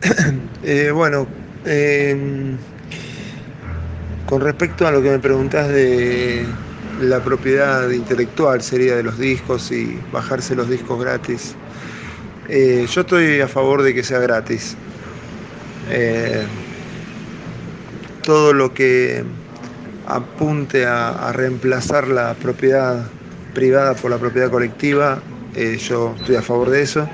Eh, bueno, eh, con respecto a lo que me preguntás de la propiedad intelectual, sería de los discos y bajarse los discos gratis, eh, yo estoy a favor de que sea gratis. Eh, todo lo que apunte a, reemplazar la propiedad privada por la propiedad colectiva, yo estoy a favor de eso.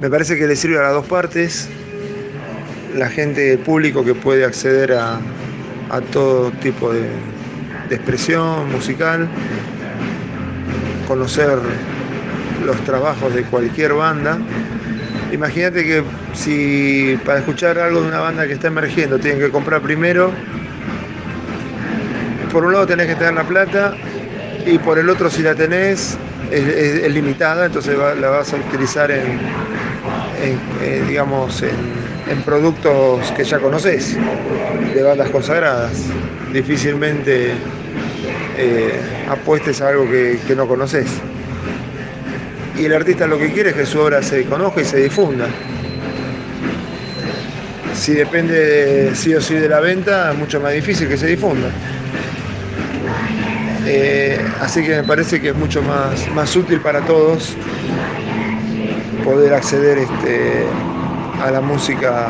Me parece que le sirve a las dos partes. La gente, el público que puede acceder a, a todo tipo de, expresión musical, conocer los trabajos de cualquier banda. Imagínate que si para escuchar algo de una banda que está emergiendo tienen que comprar primero, por un lado tenés que tener la plata y por el otro si la tenés es, limitada, entonces la vas a utilizar en, eh, digamos, en, productos que ya conoces, de bandas consagradas. Difícilmente eh, apuestes a algo que, que no conoces. Y el artista lo que quiere es que su obra se conozca y se difunda. Si depende de, sí o sí de la venta, es mucho más difícil que se difunda. Eh, así que me parece que es mucho más, más útil para todos poder acceder este, a la música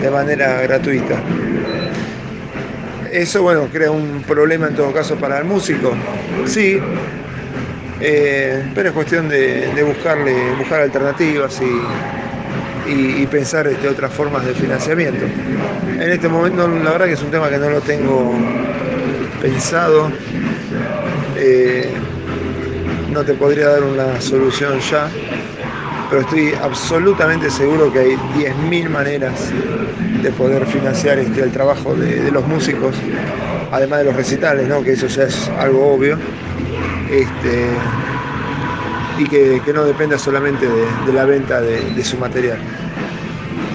de manera gratuita. Eso, bueno, crea un problema en todo caso para el músico, sí, eh, pero es cuestión de, buscarle, buscar alternativas y pensar este, otras formas de financiamiento. En este momento, la verdad que es un tema que no lo tengo pensado. Eh, no te podría dar una solución ya, pero estoy absolutamente seguro que hay 10.000 maneras de poder financiar este, el trabajo de, los músicos, además de los recitales, ¿no? que eso ya es algo obvio, este, y que, que no dependa solamente de, la venta de su material.